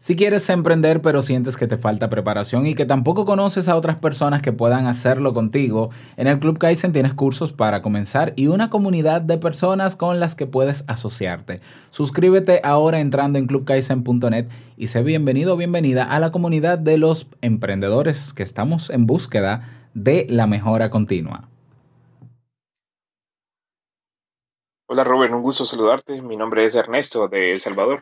Si quieres emprender pero sientes que te falta preparación y que tampoco conoces a otras personas que puedan hacerlo contigo, en el Club Kaizen tienes cursos para comenzar y una comunidad de personas con las que puedes asociarte. Suscríbete ahora entrando en clubkaizen.net y sé bienvenido o bienvenida a la comunidad de los emprendedores que estamos en búsqueda de la mejora continua. Hola Robert, un gusto saludarte. Mi nombre es Ernesto de El Salvador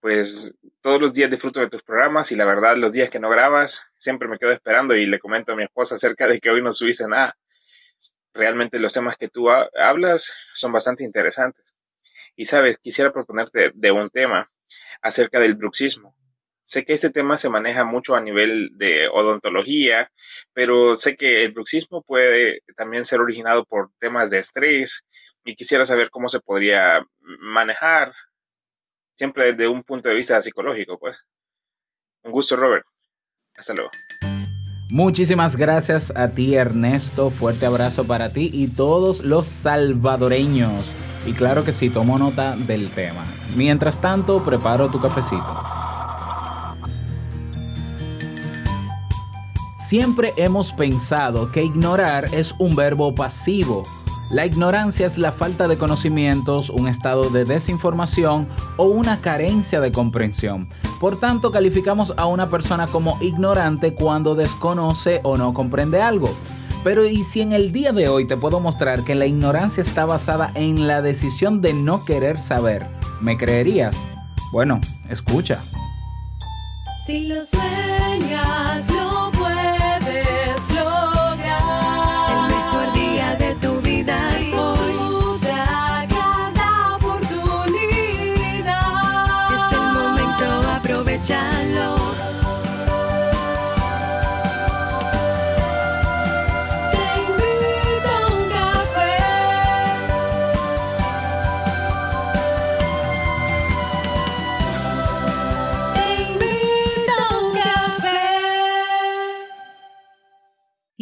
pues todos los días disfruto de tus programas y la verdad los días que no grabas siempre me quedo esperando y le comento a mi esposa acerca de que hoy no subiste nada. Realmente los temas que tú hablas son bastante interesantes. Y sabes, quisiera proponerte de un tema acerca del bruxismo. Sé que este tema se maneja mucho a nivel de odontología, pero sé que el bruxismo puede también ser originado por temas de estrés y quisiera saber cómo se podría manejar siempre desde un punto de vista psicológico, pues. Un gusto, Robert. Hasta luego. Muchísimas gracias a ti, Ernesto. Fuerte abrazo para ti y todos los salvadoreños. Y claro que sí, tomo nota del tema. Mientras tanto, preparo tu cafecito. Siempre hemos pensado que ignorar es un verbo pasivo la ignorancia es la falta de conocimientos, un estado de desinformación o una carencia de comprensión. Por tanto, calificamos a una persona como ignorante cuando desconoce o no comprende algo. Pero ¿y si en el día de hoy te puedo mostrar que la ignorancia está basada en la decisión de no querer saber? ¿Me creerías? Bueno, escucha. Si lo sueñas,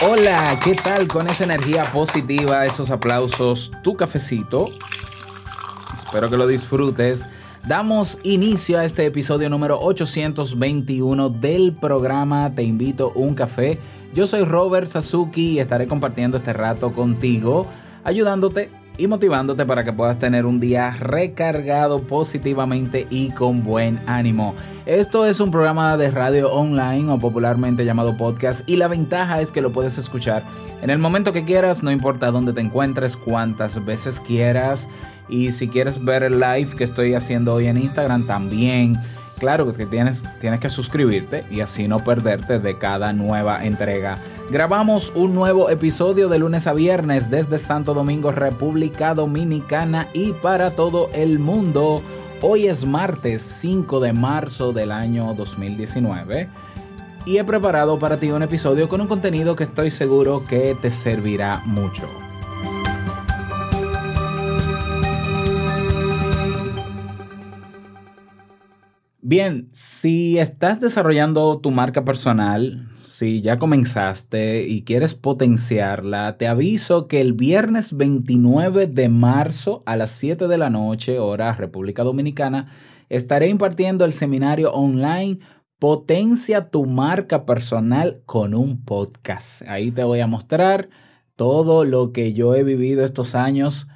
Hola, ¿qué tal con esa energía positiva, esos aplausos, tu cafecito? Espero que lo disfrutes. Damos inicio a este episodio número 821 del programa Te invito un café. Yo soy Robert Sasuki y estaré compartiendo este rato contigo, ayudándote y motivándote para que puedas tener un día recargado positivamente y con buen ánimo. Esto es un programa de radio online o popularmente llamado podcast y la ventaja es que lo puedes escuchar en el momento que quieras, no importa dónde te encuentres, cuántas veces quieras y si quieres ver el live que estoy haciendo hoy en Instagram también Claro que tienes, tienes que suscribirte y así no perderte de cada nueva entrega. Grabamos un nuevo episodio de lunes a viernes desde Santo Domingo, República Dominicana y para todo el mundo. Hoy es martes 5 de marzo del año 2019 y he preparado para ti un episodio con un contenido que estoy seguro que te servirá mucho. Bien, si estás desarrollando tu marca personal, si ya comenzaste y quieres potenciarla, te aviso que el viernes 29 de marzo a las 7 de la noche, hora República Dominicana, estaré impartiendo el seminario online Potencia tu marca personal con un podcast. Ahí te voy a mostrar todo lo que yo he vivido estos años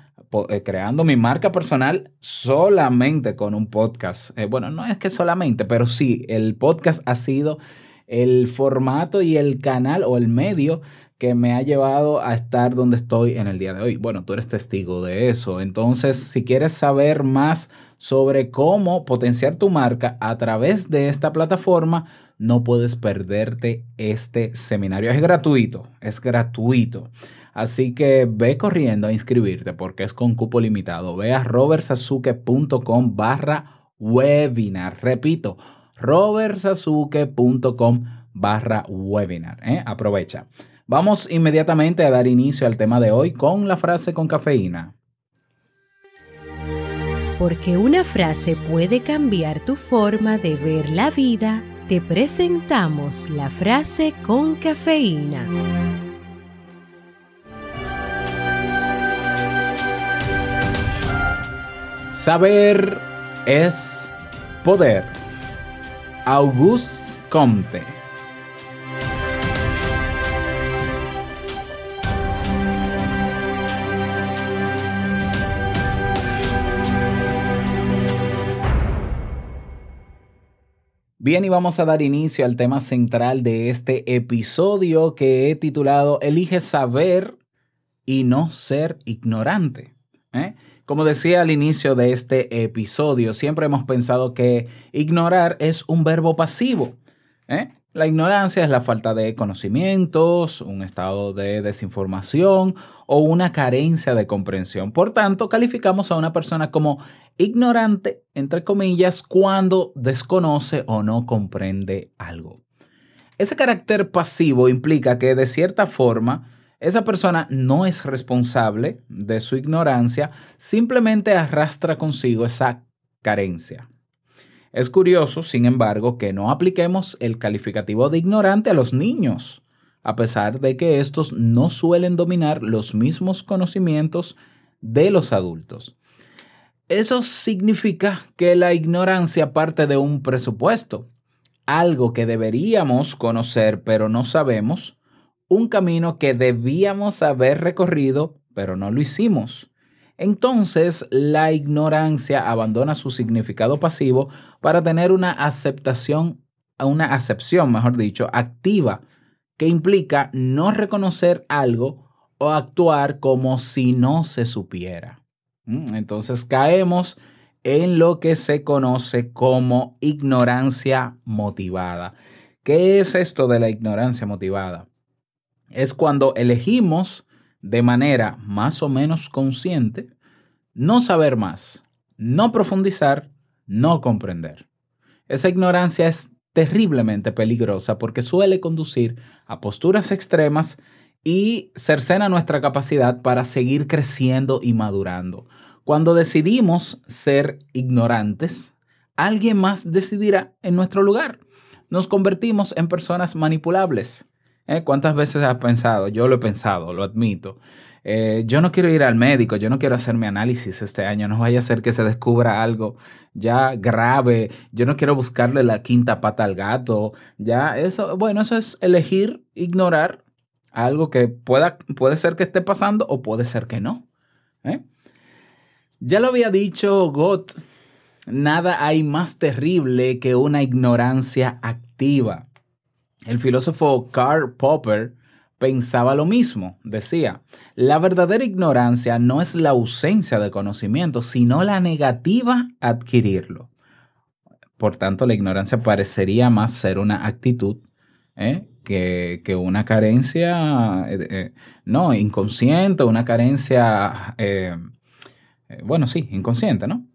creando mi marca personal solamente con un podcast. Eh, bueno, no es que solamente, pero sí, el podcast ha sido el formato y el canal o el medio que me ha llevado a estar donde estoy en el día de hoy. Bueno, tú eres testigo de eso. Entonces, si quieres saber más sobre cómo potenciar tu marca a través de esta plataforma, no puedes perderte este seminario. Es gratuito, es gratuito. Así que ve corriendo a inscribirte porque es con cupo limitado. Ve a robertsazuke.com barra webinar. Repito, robertsazuke.com barra webinar. ¿eh? Aprovecha. Vamos inmediatamente a dar inicio al tema de hoy con la frase con cafeína. Porque una frase puede cambiar tu forma de ver la vida, te presentamos la frase con cafeína. Saber es poder. Auguste Comte. Bien, y vamos a dar inicio al tema central de este episodio que he titulado Elige saber y no ser ignorante. ¿eh? Como decía al inicio de este episodio, siempre hemos pensado que ignorar es un verbo pasivo. ¿eh? La ignorancia es la falta de conocimientos, un estado de desinformación o una carencia de comprensión. Por tanto, calificamos a una persona como ignorante, entre comillas, cuando desconoce o no comprende algo. Ese carácter pasivo implica que de cierta forma esa persona no es responsable de su ignorancia, simplemente arrastra consigo esa carencia. Es curioso, sin embargo, que no apliquemos el calificativo de ignorante a los niños, a pesar de que estos no suelen dominar los mismos conocimientos de los adultos. Eso significa que la ignorancia parte de un presupuesto, algo que deberíamos conocer pero no sabemos, un camino que debíamos haber recorrido pero no lo hicimos. Entonces la ignorancia abandona su significado pasivo para tener una aceptación, una acepción, mejor dicho, activa, que implica no reconocer algo o actuar como si no se supiera. Mm, entonces caemos en lo que se conoce como ignorancia motivada. ¿Qué es esto de la ignorancia motivada? Es cuando elegimos de manera más o menos consciente no saber más, no profundizar, no comprender. Esa ignorancia es terriblemente peligrosa porque suele conducir a posturas extremas y cercena nuestra capacidad para seguir creciendo y madurando. Cuando decidimos ser ignorantes, alguien más decidirá en nuestro lugar. Nos convertimos en personas manipulables. ¿Eh? ¿Cuántas veces has pensado? Yo lo he pensado, lo admito. Eh, yo no quiero ir al médico, yo no quiero hacer mi análisis este año, no vaya a ser que se descubra algo ya grave, yo no quiero buscarle la quinta pata al gato, ya eso, bueno, eso es elegir ignorar algo que pueda, puede ser que esté pasando o puede ser que no. ¿eh? Ya lo había dicho Gott, nada hay más terrible que una ignorancia activa. El filósofo Karl Popper pensaba lo mismo. Decía, la verdadera ignorancia no es la ausencia de conocimiento, sino la negativa a adquirirlo. Por tanto, la ignorancia parecería más ser una actitud ¿eh? que, una carencia, eh, eh, no, inconsciente, una carencia, bueno, sí, inconsciente, ¿no?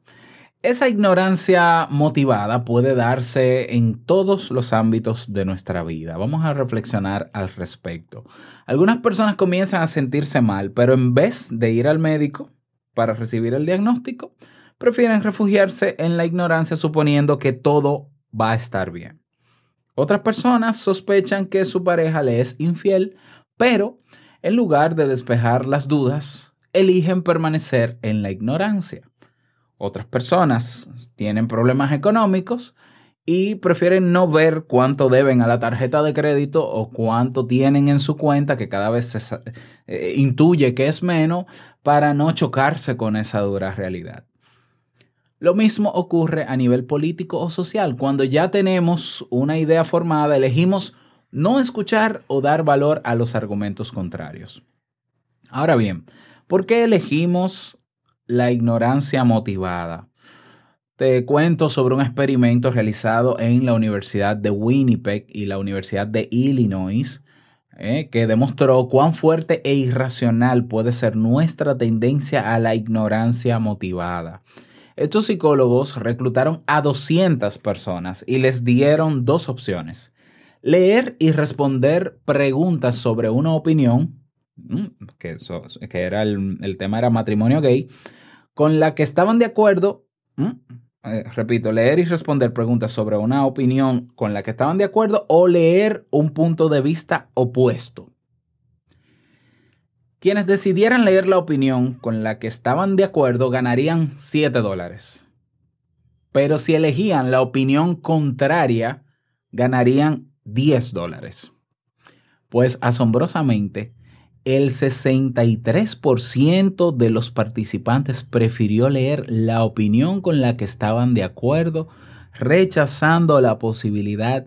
Esa ignorancia motivada puede darse en todos los ámbitos de nuestra vida. Vamos a reflexionar al respecto. Algunas personas comienzan a sentirse mal, pero en vez de ir al médico para recibir el diagnóstico, prefieren refugiarse en la ignorancia suponiendo que todo va a estar bien. Otras personas sospechan que su pareja le es infiel, pero en lugar de despejar las dudas, eligen permanecer en la ignorancia. Otras personas tienen problemas económicos y prefieren no ver cuánto deben a la tarjeta de crédito o cuánto tienen en su cuenta, que cada vez se eh, intuye que es menos, para no chocarse con esa dura realidad. Lo mismo ocurre a nivel político o social. Cuando ya tenemos una idea formada, elegimos no escuchar o dar valor a los argumentos contrarios. Ahora bien, ¿por qué elegimos la ignorancia motivada? Te cuento sobre un experimento realizado en la Universidad de Winnipeg y la Universidad de Illinois, eh, que demostró cuán fuerte e irracional puede ser nuestra tendencia a la ignorancia motivada. Estos psicólogos reclutaron a 200 personas y les dieron dos opciones. Leer y responder preguntas sobre una opinión, que, eso, que era el, tema era matrimonio gay, con la que estaban de acuerdo, eh, repito, leer y responder preguntas sobre una opinión con la que estaban de acuerdo o leer un punto de vista opuesto. Quienes decidieran leer la opinión con la que estaban de acuerdo ganarían 7 dólares. Pero si elegían la opinión contraria, ganarían 10 dólares. Pues asombrosamente, el 63% de los participantes prefirió leer la opinión con la que estaban de acuerdo, rechazando la posibilidad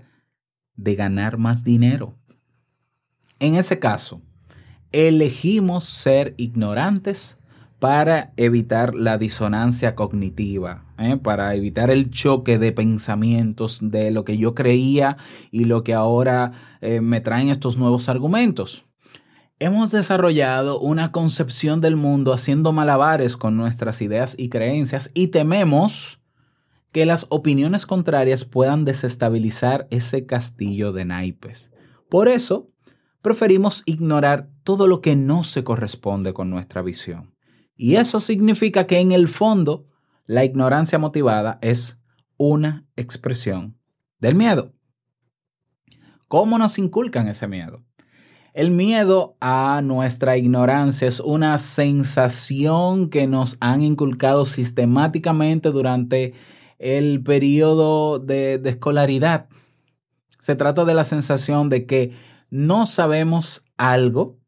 de ganar más dinero. En ese caso, elegimos ser ignorantes para evitar la disonancia cognitiva, ¿eh? para evitar el choque de pensamientos de lo que yo creía y lo que ahora eh, me traen estos nuevos argumentos. Hemos desarrollado una concepción del mundo haciendo malabares con nuestras ideas y creencias y tememos que las opiniones contrarias puedan desestabilizar ese castillo de naipes. Por eso, preferimos ignorar todo lo que no se corresponde con nuestra visión. Y eso significa que en el fondo la ignorancia motivada es una expresión del miedo. ¿Cómo nos inculcan ese miedo? El miedo a nuestra ignorancia es una sensación que nos han inculcado sistemáticamente durante el periodo de, de, escolaridad. Se trata de la sensación de que no sabemos algo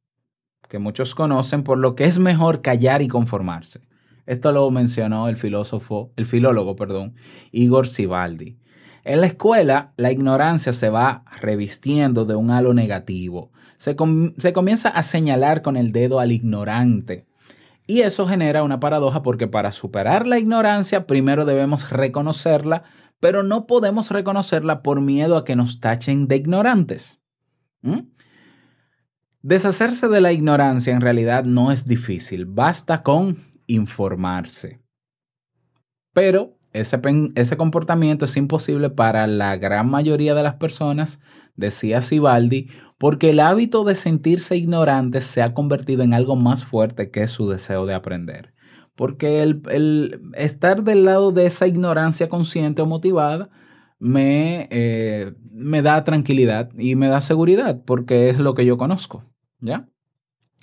que muchos conocen, por lo que es mejor callar y conformarse. Esto lo mencionó el filósofo, el filólogo, perdón, Igor Sibaldi. En la escuela, la ignorancia se va revistiendo de un halo negativo. Se, comienza a señalar con el dedo al ignorante. Y eso genera una paradoja porque para superar la ignorancia primero debemos reconocerla, pero no podemos reconocerla por miedo a que nos tachen de ignorantes. ¿Mm? Deshacerse de la ignorancia en realidad no es difícil, basta con informarse. Pero ese, ese, comportamiento es imposible para la gran mayoría de las personas, decía Sibaldi, porque el hábito de sentirse ignorante se ha convertido en algo más fuerte que su deseo de aprender. Porque el, estar del lado de esa ignorancia consciente o motivada me, eh, me da tranquilidad y me da seguridad, porque es lo que yo conozco. ¿Ya?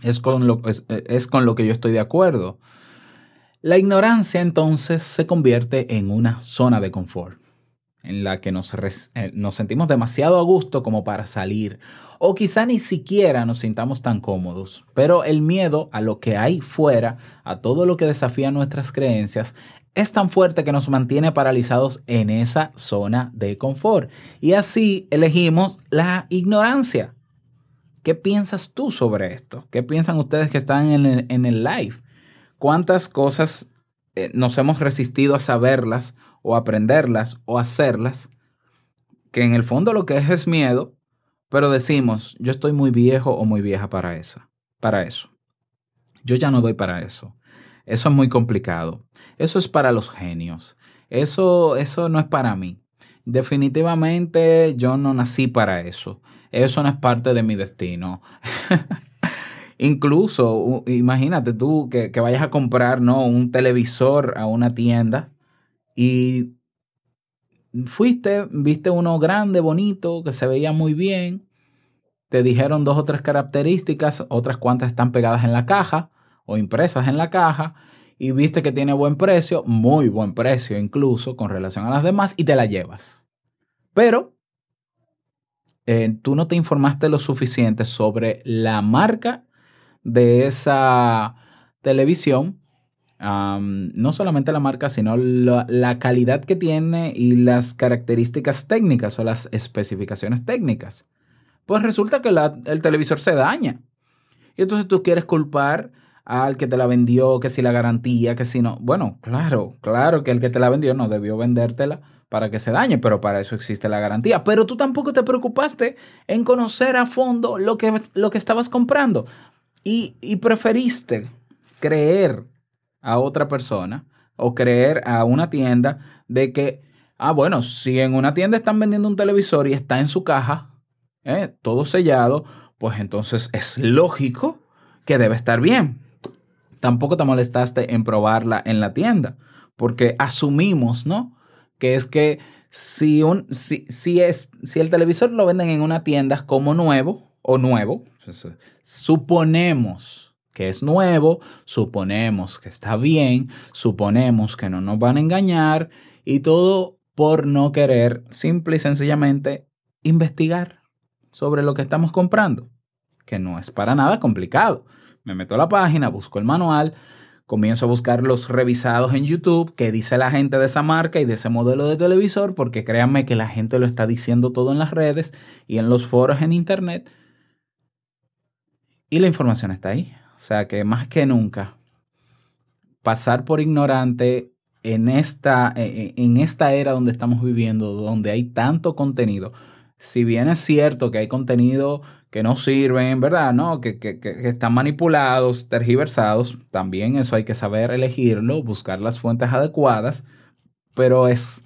Es con, lo, es, con lo que yo estoy de acuerdo. La ignorancia entonces se convierte en una zona de confort en la que nos, eh, nos, sentimos demasiado a gusto como para salir o quizá ni siquiera nos sintamos tan cómodos, pero el miedo a lo que hay fuera, a todo lo que desafía nuestras creencias, es tan fuerte que nos mantiene paralizados en esa zona de confort y así elegimos la ignorancia. ¿Qué piensas tú sobre esto? ¿Qué piensan ustedes que están en el, live? ¿Cuántas cosas eh, nos hemos resistido a saberlas o aprenderlas o hacerlas? Que en el fondo lo que es es miedo, pero decimos, yo estoy muy viejo o muy vieja para eso. Para eso. Yo ya no doy para eso. Eso es muy complicado. Eso es para los genios. Eso, eso no es para mí. Definitivamente yo no nací para eso. Eso no es parte de mi destino. Incluso, imagínate tú que, vayas a comprar ¿no? un televisor a una tienda y fuiste, viste uno grande, bonito, que se veía muy bien, te dijeron dos o tres características, otras cuantas están pegadas en la caja o impresas en la caja, y viste que tiene buen precio, muy buen precio incluso con relación a las demás, y te la llevas. Pero eh, tú no te informaste lo suficiente sobre la marca de esa televisión, no solamente la marca, sino la, calidad que tiene y las características técnicas o las especificaciones técnicas. Pues resulta que el televisor se daña. Y entonces tú quieres culpar al que te la vendió, que si la garantía, que si no. Bueno, claro, claro que el que te la vendió no debió vendértela para que se dañe, pero para eso existe la garantía. Pero tú tampoco te preocupaste en conocer a fondo lo que, lo que estabas comprando y, preferiste creer a otra persona o creer a una tienda de que, ah, bueno, si en una tienda están vendiendo un televisor y está en su caja, ¿eh? todo sellado, pues entonces es lógico que debe estar bien. Tampoco te molestaste en probarla en la tienda, porque asumimos, ¿no? Que es que si, un, si, si, es, si el televisor lo venden en una tienda como nuevo o nuevo, suponemos que es nuevo, suponemos que está bien, suponemos que no nos van a engañar y todo por no querer simple y sencillamente investigar sobre lo que estamos comprando, que no es para nada complicado. Me meto a la página, busco el manual, comienzo a buscar los revisados en YouTube que dice la gente de esa marca y de ese modelo de televisor, porque créanme que la gente lo está diciendo todo en las redes y en los foros en Internet. Y la información está ahí. O sea que más que nunca, pasar por ignorante en esta, e, e, en esta era donde estamos viviendo, donde hay tanto contenido, si bien es cierto que hay contenido que no sirven, ¿verdad? ¿No? Que, que, que, están manipulados, tergiversados, también eso hay que saber elegirlo, buscar las fuentes adecuadas, pero es,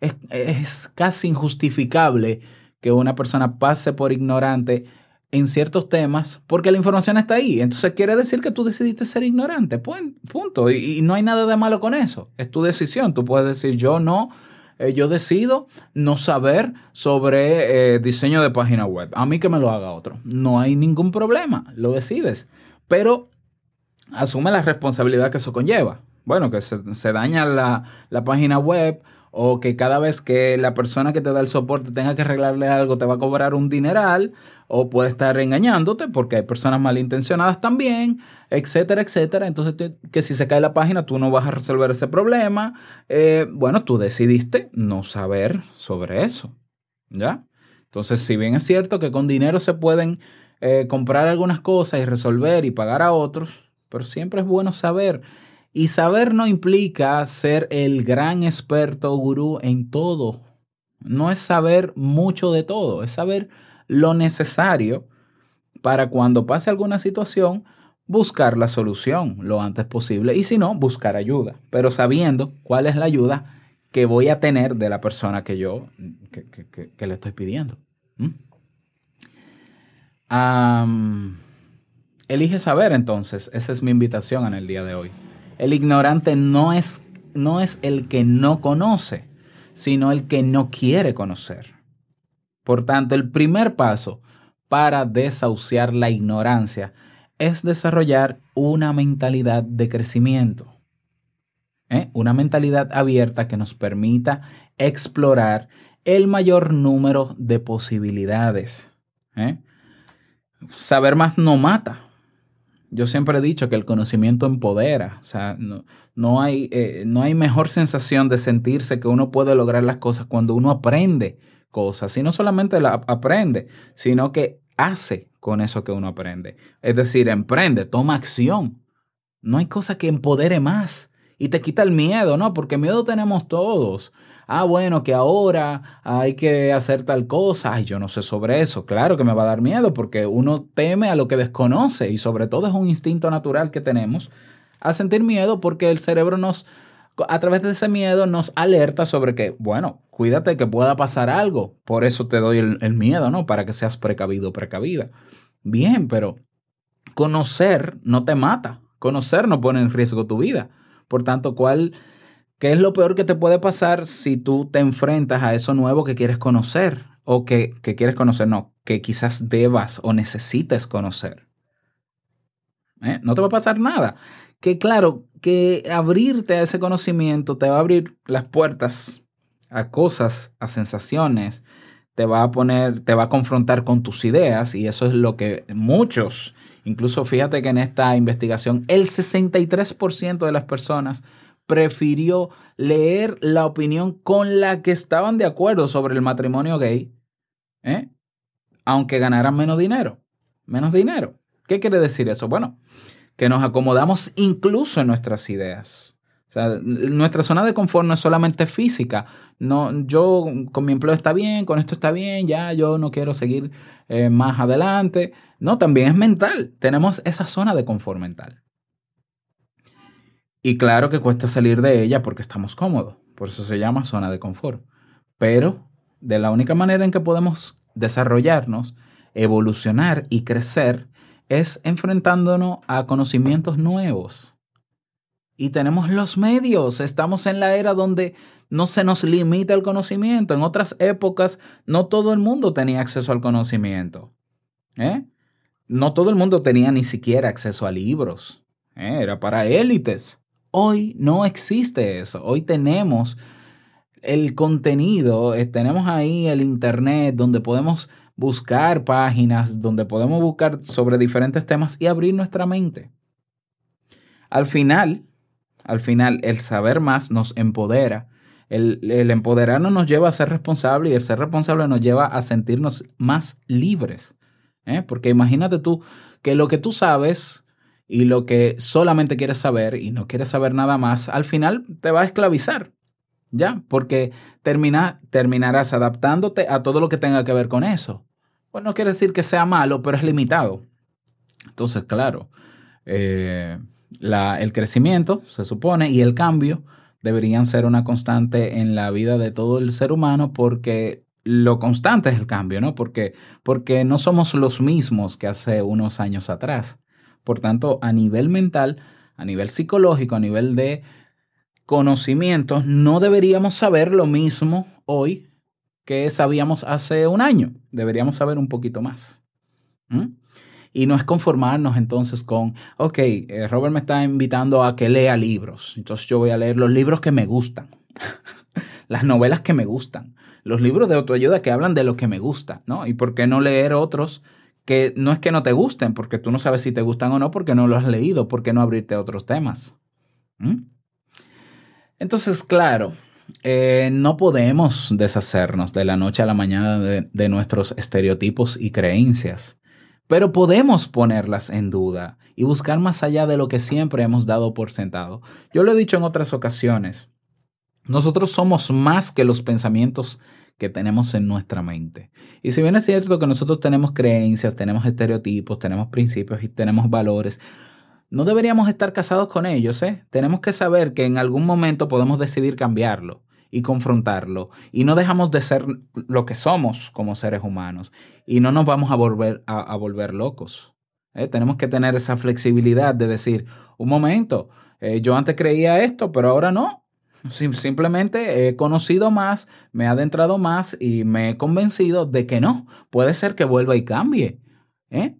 es, es casi injustificable que una persona pase por ignorante en ciertos temas porque la información está ahí. Entonces quiere decir que tú decidiste ser ignorante. Punto. Y, no hay nada de malo con eso. Es tu decisión. Tú puedes decir yo no. Eh, yo decido no saber sobre eh, diseño de página web. A mí que me lo haga otro. No hay ningún problema. Lo decides. Pero asume la responsabilidad que eso conlleva. Bueno, que se, daña la, la página web o que cada vez que la persona que te da el soporte tenga que arreglarle algo te va a cobrar un dineral o puede estar engañándote porque hay personas malintencionadas también, etcétera, etcétera. Entonces, que si se cae la página, tú no vas a resolver ese problema. Eh, bueno, tú decidiste no saber sobre eso, ¿ya? Entonces, si bien es cierto que con dinero se pueden eh, comprar algunas cosas y resolver y pagar a otros, pero siempre es bueno saber. Y saber no implica ser el gran experto gurú en todo. No es saber mucho de todo, es saber lo necesario para cuando pase alguna situación, buscar la solución lo antes posible y si no, buscar ayuda, pero sabiendo cuál es la ayuda que voy a tener de la persona que yo que, le estoy pidiendo. elige saber entonces, esa es mi invitación en el día de hoy. El ignorante no es, no es el que no conoce, sino el que no quiere conocer. Por tanto, el primer paso para desahuciar la ignorancia es desarrollar una mentalidad de crecimiento. ¿eh? Una mentalidad abierta que nos permita explorar el mayor número de posibilidades. ¿eh? Saber más no mata. Yo siempre he dicho que el conocimiento empodera. O sea, no, hay, eh, no hay mejor sensación de sentirse que uno puede lograr las cosas cuando uno aprende cosas. Y no solamente la aprende, sino que hace con eso que uno aprende. Es decir, emprende, toma acción. No hay cosa que empodere más y te quita el miedo, ¿no? Porque miedo tenemos todos. Ah, bueno, que ahora hay que hacer tal cosa. Ay, yo no sé sobre eso. Claro que me va a dar miedo porque uno teme a lo que desconoce y sobre todo es un instinto natural que tenemos a sentir miedo porque el cerebro nos a través de ese miedo nos alerta sobre que, bueno, cuídate que pueda pasar algo. Por eso te doy el, miedo, ¿no? Para que seas precavido precavida. Bien, pero conocer no te mata. Conocer no pone en riesgo tu vida. Por tanto, ¿cuál, ¿qué es lo peor que te puede pasar si tú te enfrentas a eso nuevo que quieres conocer? O que, que quieres conocer, no, que quizás debas o necesites conocer. ¿Eh? No te va a pasar nada que claro, que abrirte a ese conocimiento te va a abrir las puertas a cosas, a sensaciones, te va a poner, te va a confrontar con tus ideas y eso es lo que muchos, incluso fíjate que en esta investigación el 63% de las personas prefirió leer la opinión con la que estaban de acuerdo sobre el matrimonio gay, ¿eh? aunque ganaran menos dinero. Menos dinero. ¿Qué quiere decir eso? Bueno, que nos acomodamos incluso en nuestras ideas. O sea, nuestra zona de confort no es solamente física. No, yo con mi empleo está bien, con esto está bien, ya yo no quiero seguir eh, más adelante. No, también es mental. Tenemos esa zona de confort mental. Y claro que cuesta salir de ella porque estamos cómodos. Por eso se llama zona de confort. Pero de la única manera en que podemos desarrollarnos, evolucionar y crecer es enfrentándonos a conocimientos nuevos. Y tenemos los medios, estamos en la era donde no se nos limita el conocimiento. En otras épocas no todo el mundo tenía acceso al conocimiento. ¿eh? No todo el mundo tenía ni siquiera acceso a libros. ¿eh? Era para élites. Hoy no existe eso. Hoy tenemos el contenido, eh, tenemos ahí el Internet donde podemos buscar páginas, donde podemos buscar sobre diferentes temas y abrir nuestra mente. Al final, al final, el saber más nos empodera. El, empoderarnos nos lleva a ser responsable y el ser responsable nos lleva a sentirnos más libres. ¿eh? Porque imagínate tú que lo que tú sabes y lo que solamente quieres saber y no quieres saber nada más, al final te va a esclavizar. ¿Ya? Porque termina, terminarás adaptándote a todo lo que tenga que ver con eso. Pues no quiere decir que sea malo, pero es limitado. Entonces, claro, eh, el crecimiento, se supone, y el cambio deberían ser una constante en la vida de todo el ser humano porque lo constante es el cambio, ¿no? Porque, porque no somos los mismos que hace unos años atrás. Por tanto, a nivel mental, a nivel psicológico, a nivel de conocimientos, no deberíamos saber lo mismo hoy que sabíamos hace un año. Deberíamos saber un poquito más. Y no es conformarnos entonces con, ok, eh, Robert me está invitando a que lea libros. Entonces yo voy a leer los libros que me gustan, las novelas que me gustan, los libros de autoayuda que hablan de lo que me gusta, ¿no? Y por qué no leer otros que no es que no te gusten, porque tú no sabes si te gustan o no, porque no lo has leído, por qué no abrirte a otros temas. Entonces, claro, eh, no podemos deshacernos de la noche a la mañana de, nuestros estereotipos y creencias, pero podemos ponerlas en duda y buscar más allá de lo que siempre hemos dado por sentado. Yo lo he dicho en otras ocasiones, nosotros somos más que los pensamientos que tenemos en nuestra mente. Y si bien es cierto que nosotros tenemos creencias, tenemos estereotipos, tenemos principios y tenemos valores, no deberíamos estar casados con ellos, ¿eh? Tenemos que saber que en algún momento podemos decidir cambiarlo y confrontarlo y no dejamos de ser lo que somos como seres humanos y no nos vamos a volver, a, volver locos. ¿eh? Tenemos que tener esa flexibilidad de decir, un momento, eh, yo antes creía esto, pero ahora no. Simplemente he conocido más, me he adentrado más y me he convencido de que no. Puede ser que vuelva y cambie. ¿eh?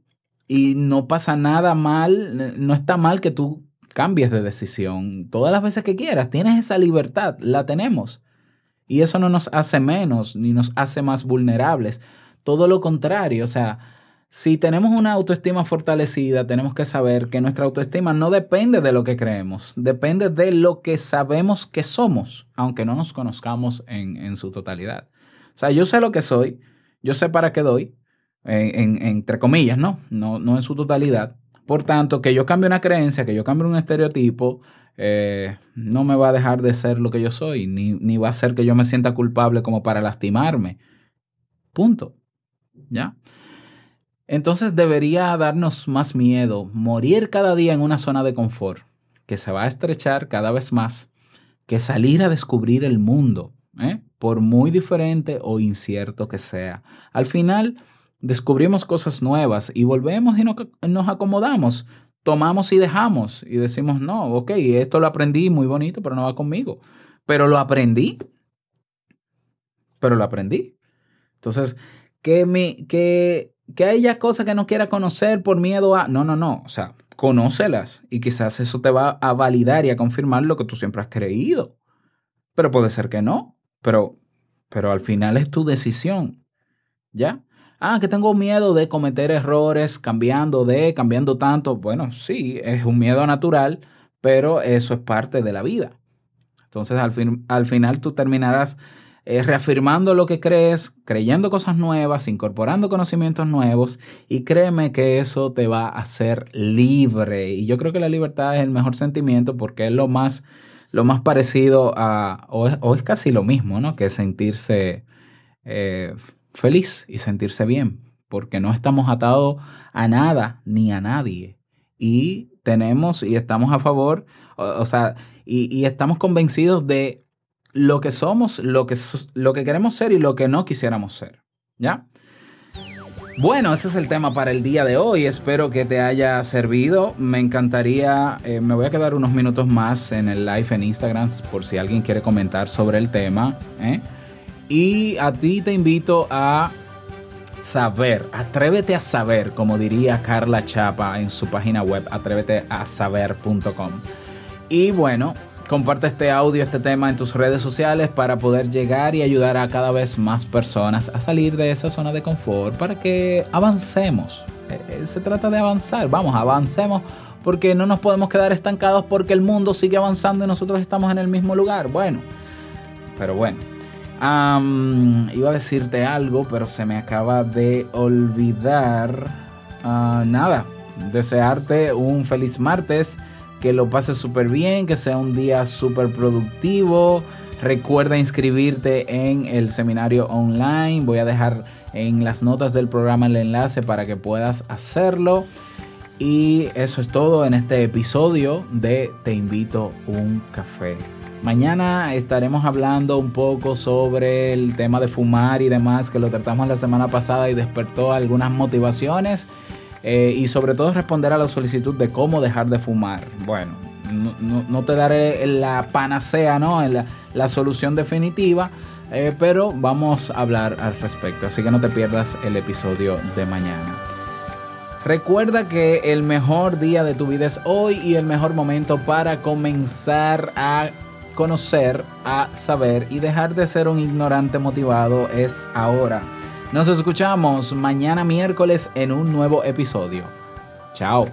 y no pasa nada mal, no está mal que tú cambies de decisión todas las veces que quieras, tienes esa libertad, la tenemos. Y eso no nos hace menos ni nos hace más vulnerables, todo lo contrario, o sea, si tenemos una autoestima fortalecida, tenemos que saber que nuestra autoestima no depende de lo que creemos, depende de lo que sabemos que somos, aunque no nos conozcamos en, en su totalidad. O sea, yo sé lo que soy, yo sé para qué doy, entre comillas, ¿no? ¿no? No en su totalidad. Por tanto, que yo cambie una creencia, que yo cambie un estereotipo, eh, no me va a dejar de ser lo que yo soy, ni, ni va a ser que yo me sienta culpable como para lastimarme. Punto. ¿Ya? Entonces debería darnos más miedo morir cada día en una zona de confort que se va a estrechar cada vez más que salir a descubrir el mundo, ¿eh? por muy diferente o incierto que sea. Al final, descubrimos cosas nuevas y volvemos y nos acomodamos, tomamos y dejamos y decimos, no, ok, esto lo aprendí muy bonito, pero no va conmigo. Pero lo aprendí, pero lo aprendí. Entonces, que, que, que haya cosas que no quiera conocer por miedo a... No, no, no, o sea, conócelas y quizás eso te va a validar y a confirmar lo que tú siempre has creído. Pero puede ser que no, pero, pero al final es tu decisión, ¿ya? Ah, que tengo miedo de cometer errores cambiando de, cambiando tanto. Bueno, sí, es un miedo natural, pero eso es parte de la vida. Entonces, al, fin, al final tú terminarás eh, reafirmando lo que crees, creyendo cosas nuevas, incorporando conocimientos nuevos y créeme que eso te va a hacer libre. Y yo creo que la libertad es el mejor sentimiento porque es lo más, lo más parecido a, o es, casi lo mismo, ¿no? Que sentirse eh, feliz y sentirse bien, porque no estamos atados a nada ni a nadie. Y tenemos y estamos a favor, o, sea, y, estamos convencidos de lo que somos, lo que, lo que queremos ser y lo que no quisiéramos ser. ¿Ya? Bueno, ese es el tema para el día de hoy. Espero que te haya servido. Me encantaría, eh, me voy a quedar unos minutos más en el live en Instagram por si alguien quiere comentar sobre el tema. ¿eh? Y a ti te invito a saber, atrévete a saber, como diría Carla Chapa en su página web, atréveteasaber.com. Y bueno, comparte este audio, este tema en tus redes sociales para poder llegar y ayudar a cada vez más personas a salir de esa zona de confort para que avancemos. Eh, se trata de avanzar, vamos, avancemos porque no nos podemos quedar estancados porque el mundo sigue avanzando y nosotros estamos en el mismo lugar. Bueno, pero bueno. iba a decirte algo, pero se me acaba de olvidar. Ah, nada, desearte un feliz martes que lo pases súper bien, que sea un día súper productivo. Recuerda inscribirte en el seminario online. Voy a dejar en las notas del programa el enlace para que puedas hacerlo. Y eso es todo en este episodio de Te invito un café. Mañana estaremos hablando un poco sobre el tema de fumar y demás que lo tratamos la semana pasada y despertó algunas motivaciones. Eh, y sobre todo responder a la solicitud de cómo dejar de fumar. Bueno, no, te daré la panacea, ¿no? La, la solución definitiva, eh, pero vamos a hablar al respecto, así que no te pierdas el episodio de mañana. Recuerda que el mejor día de tu vida es hoy y el mejor momento para comenzar a conocer, a saber y dejar de ser un ignorante motivado es ahora. Nos escuchamos mañana miércoles en un nuevo episodio. Chao.